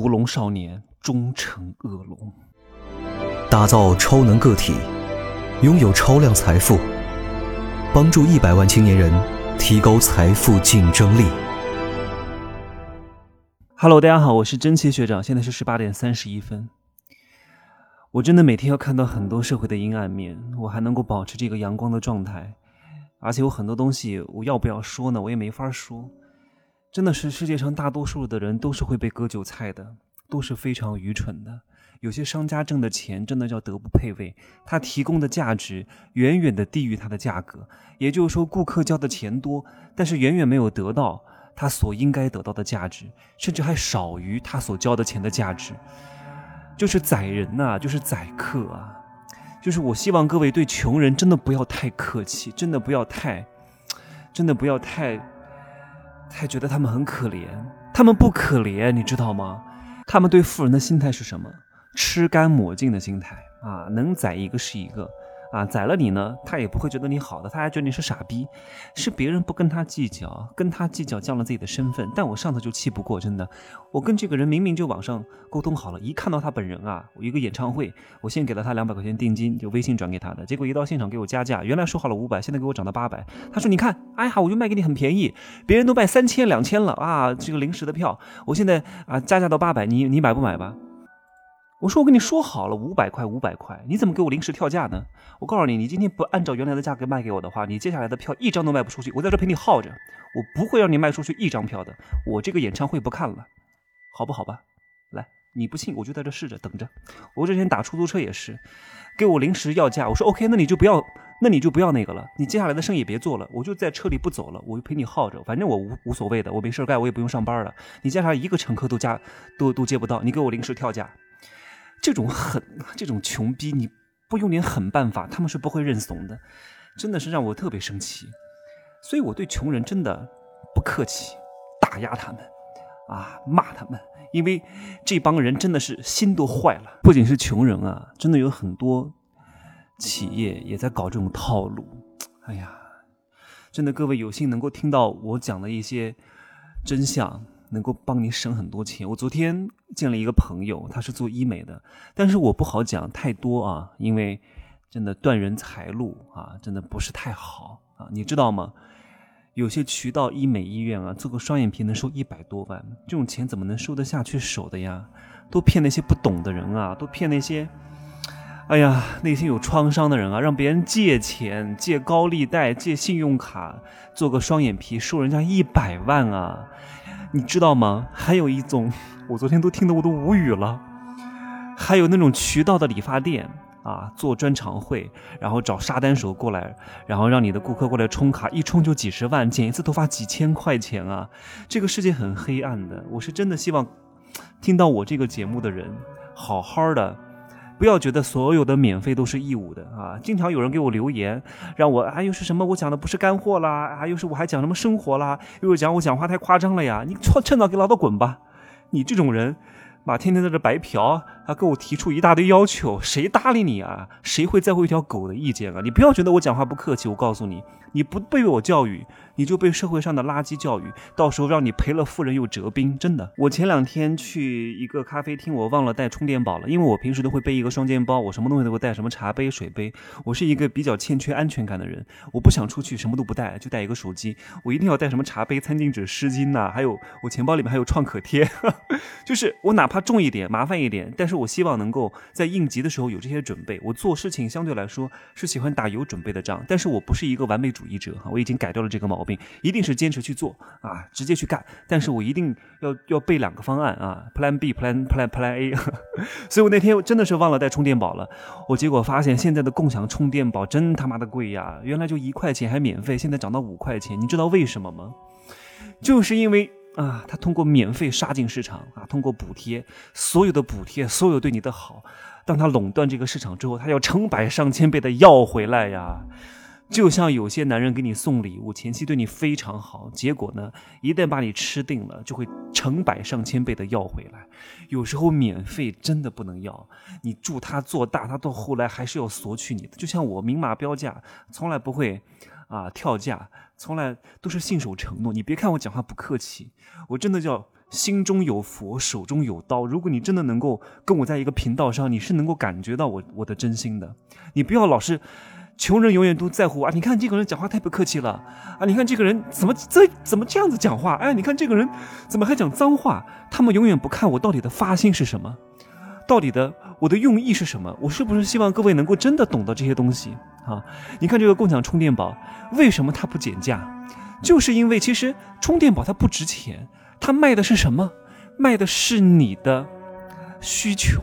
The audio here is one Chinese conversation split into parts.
屠龙少年终成恶龙。打造超能个体，拥有超量财富，帮助一百万青年人提高财富竞争力。Hello，大家好，我是真奇学长，现在是十八点三十一分。我真的每天要看到很多社会的阴暗面，我还能够保持这个阳光的状态，而且有很多东西我要不要说呢？我也没法说。真的是世界上大多数的人都是会被割韭菜的，都是非常愚蠢的。有些商家挣的钱真的叫德不配位，他提供的价值远远的低于他的价格。也就是说，顾客交的钱多，但是远远没有得到他所应该得到的价值，甚至还少于他所交的钱的价值。就是宰人呐，就是宰客啊！就是我希望各位对穷人真的不要太客气，真的不要太，真的不要太。才觉得他们很可怜，他们不可怜，你知道吗？他们对富人的心态是什么？吃干抹净的心态啊，能宰一个是一个。啊，宰了你呢，他也不会觉得你好的，他还觉得你是傻逼，是别人不跟他计较，跟他计较降了自己的身份。但我上次就气不过，真的，我跟这个人明明就网上沟通好了，一看到他本人啊，我一个演唱会，我先给了他两百块钱定金，就微信转给他的，结果一到现场给我加价，原来说好了五百，现在给我涨到八百。他说你看，哎呀，我就卖给你很便宜，别人都卖三千两千了啊，这个临时的票，我现在啊加价到八百，你你买不买吧？我说我跟你说好了五百块五百块，你怎么给我临时跳价呢？我告诉你，你今天不按照原来的价格卖给我的话，你接下来的票一张都卖不出去。我在这陪你耗着，我不会让你卖出去一张票的。我这个演唱会不看了，好不好吧？来，你不信我就在这试着等着。我之前打出租车也是，给我临时要价，我说 OK，那你就不要，那你就不要那个了。你接下来的生意别做了，我就在车里不走了，我就陪你耗着，反正我无无所谓的，我没事干，我也不用上班了。你接下来一个乘客都加都都接不到，你给我临时跳价。这种狠，这种穷逼，你不用点狠办法，他们是不会认怂的，真的是让我特别生气。所以我对穷人真的不客气，打压他们，啊，骂他们，因为这帮人真的是心都坏了。不仅是穷人啊，真的有很多企业也在搞这种套路。哎呀，真的，各位有幸能够听到我讲的一些真相。能够帮你省很多钱。我昨天见了一个朋友，他是做医美的，但是我不好讲太多啊，因为真的断人财路啊，真的不是太好啊。你知道吗？有些渠道医美医院啊，做个双眼皮能收一百多万，这种钱怎么能收得下去手的呀？都骗那些不懂的人啊，都骗那些，哎呀，内心有创伤的人啊，让别人借钱、借高利贷、借信用卡做个双眼皮，收人家一百万啊！你知道吗？还有一种，我昨天都听得我都无语了。还有那种渠道的理发店啊，做专场会，然后找沙单手过来，然后让你的顾客过来充卡，一充就几十万，剪一次头发几千块钱啊！这个世界很黑暗的，我是真的希望听到我这个节目的人，好好的。不要觉得所有的免费都是义务的啊！经常有人给我留言，让我啊又是什么？我讲的不是干货啦，啊又是我还讲什么生活啦？又是讲我讲话太夸张了呀！你趁趁早给老子滚吧！你这种人。妈，天天在这白嫖，他给我提出一大堆要求，谁搭理你啊？谁会在乎一条狗的意见啊？你不要觉得我讲话不客气，我告诉你，你不被我教育，你就被社会上的垃圾教育，到时候让你赔了夫人又折兵，真的。我前两天去一个咖啡厅，我忘了带充电宝了，因为我平时都会背一个双肩包，我什么东西都会带，什么茶杯、水杯。我是一个比较欠缺安全感的人，我不想出去什么都不带，就带一个手机，我一定要带什么茶杯、餐巾纸、湿巾呐，还有我钱包里面还有创可贴，就是我哪。怕重一点，麻烦一点，但是我希望能够在应急的时候有这些准备。我做事情相对来说是喜欢打有准备的仗，但是我不是一个完美主义者哈，我已经改掉了这个毛病，一定是坚持去做啊，直接去干。但是我一定要要备两个方案啊，Plan B，Plan Plan Plan A。所以我那天真的是忘了带充电宝了，我结果发现现在的共享充电宝真他妈的贵呀，原来就一块钱还免费，现在涨到五块钱，你知道为什么吗？就是因为。啊，他通过免费杀进市场啊，通过补贴，所有的补贴，所有对你的好，当他垄断这个市场之后，他要成百上千倍的要回来呀。就像有些男人给你送礼物，前期对你非常好，结果呢，一旦把你吃定了，就会成百上千倍的要回来。有时候免费真的不能要，你祝他做大，他到后来还是要索取你的。就像我明码标价，从来不会。啊，跳价从来都是信守承诺。你别看我讲话不客气，我真的叫心中有佛，手中有刀。如果你真的能够跟我在一个频道上，你是能够感觉到我我的真心的。你不要老是，穷人永远都在乎啊！你看这个人讲话太不客气了啊！你看这个人怎么这怎么这样子讲话？哎，你看这个人怎么还讲脏话？他们永远不看我到底的发心是什么，到底的我的用意是什么？我是不是希望各位能够真的懂得这些东西啊？你看这个共享充电宝，为什么它不减价？就是因为其实充电宝它不值钱，它卖的是什么？卖的是你的需求。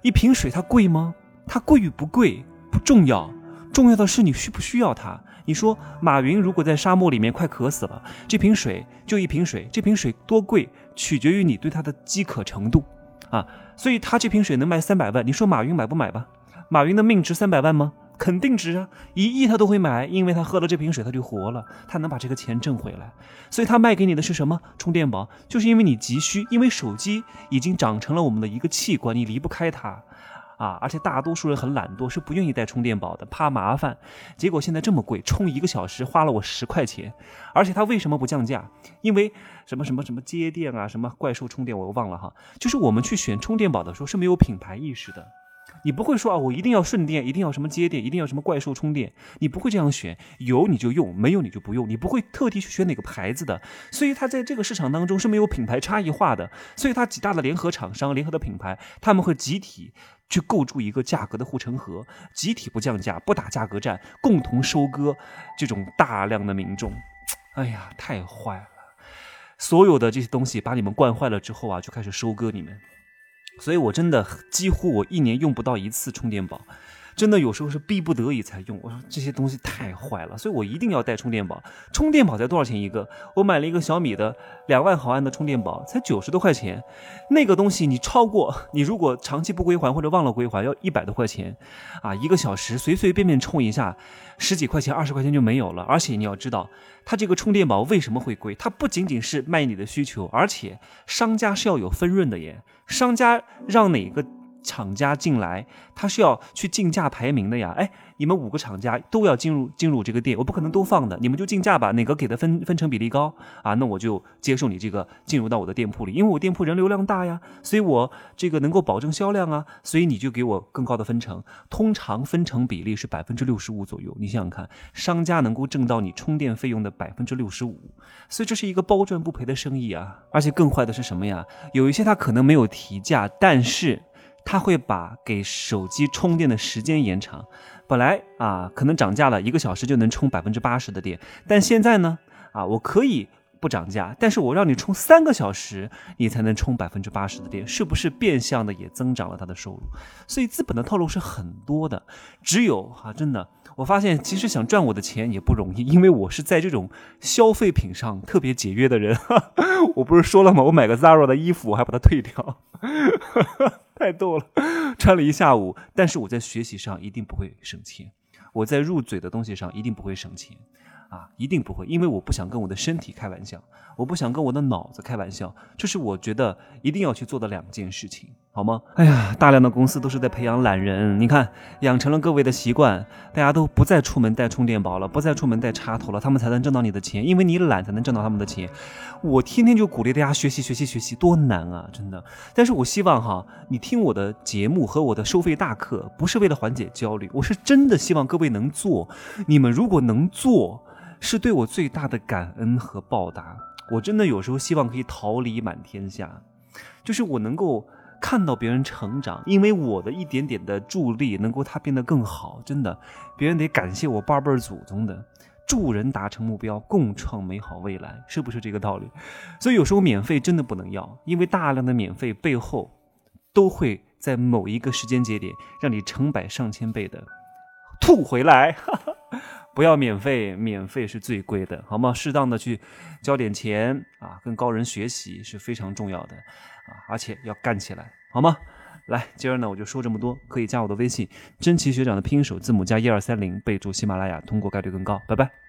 一瓶水它贵吗？它贵与不贵不重要，重要的是你需不需要它。你说马云如果在沙漠里面快渴死了，这瓶水就一瓶水，这瓶水多贵取决于你对它的饥渴程度啊。所以他这瓶水能卖三百万，你说马云买不买吧？马云的命值三百万吗？肯定值啊，一亿他都会买，因为他喝了这瓶水他就活了，他能把这个钱挣回来。所以他卖给你的是什么？充电宝，就是因为你急需，因为手机已经长成了我们的一个器官，你离不开它。啊，而且大多数人很懒惰，是不愿意带充电宝的，怕麻烦。结果现在这么贵，充一个小时花了我十块钱。而且它为什么不降价？因为什么什么什么接电啊，什么怪兽充电，我又忘了哈。就是我们去选充电宝的时候是没有品牌意识的。你不会说啊，我一定要顺电，一定要什么接电，一定要什么怪兽充电，你不会这样选，有你就用，没有你就不用，你不会特地去选哪个牌子的，所以它在这个市场当中是没有品牌差异化的，所以它几大的联合厂商、联合的品牌，他们会集体去构筑一个价格的护城河，集体不降价、不打价格战，共同收割这种大量的民众。哎呀，太坏了！所有的这些东西把你们惯坏了之后啊，就开始收割你们。所以，我真的几乎我一年用不到一次充电宝，真的有时候是逼不得已才用。我说这些东西太坏了，所以我一定要带充电宝。充电宝才多少钱一个？我买了一个小米的两万毫安的充电宝，才九十多块钱。那个东西你超过，你如果长期不归还或者忘了归还，要一百多块钱啊！一个小时随随便便充一下，十几块钱、二十块钱就没有了。而且你要知道，它这个充电宝为什么会贵？它不仅仅是卖你的需求，而且商家是要有分润的耶。商家让哪个厂家进来，他是要去竞价排名的呀。哎，你们五个厂家都要进入进入这个店，我不可能都放的，你们就竞价吧，哪个给的分分成比例高啊？那我就接受你这个进入到我的店铺里，因为我店铺人流量大呀，所以我这个能够保证销量啊，所以你就给我更高的分成。通常分成比例是百分之六十五左右，你想想看，商家能够挣到你充电费用的百分之六十五，所以这是一个包赚不赔的生意啊。而且更坏的是什么呀？有一些他可能没有提价，但是。他会把给手机充电的时间延长，本来啊可能涨价了一个小时就能充百分之八十的电，但现在呢啊我可以不涨价，但是我让你充三个小时，你才能充百分之八十的电，是不是变相的也增长了他的收入？所以资本的套路是很多的，只有哈真的。我发现，其实想赚我的钱也不容易，因为我是在这种消费品上特别节约的人。我不是说了吗？我买个 Zara 的衣服，我还把它退掉，太逗了，穿了一下午。但是我在学习上一定不会省钱，我在入嘴的东西上一定不会省钱。啊，一定不会，因为我不想跟我的身体开玩笑，我不想跟我的脑子开玩笑，这是我觉得一定要去做的两件事情，好吗？哎呀，大量的公司都是在培养懒人，你看，养成了各位的习惯，大家都不再出门带充电宝了，不再出门带插头了，他们才能挣到你的钱，因为你懒才能挣到他们的钱。我天天就鼓励大家学习学习学习，多难啊，真的。但是我希望哈，你听我的节目和我的收费大课，不是为了缓解焦虑，我是真的希望各位能做。你们如果能做。是对我最大的感恩和报答。我真的有时候希望可以桃李满天下，就是我能够看到别人成长，因为我的一点点的助力，能够他变得更好。真的，别人得感谢我八辈祖宗的，助人达成目标，共创美好未来，是不是这个道理？所以有时候免费真的不能要，因为大量的免费背后，都会在某一个时间节点让你成百上千倍的吐回来。哈 哈不要免费，免费是最贵的，好吗？适当的去交点钱啊，跟高人学习是非常重要的啊，而且要干起来，好吗？来，今儿呢我就说这么多，可以加我的微信，真奇学长的拼音首字母加一二三零，备注喜马拉雅，通过概率更高，拜拜。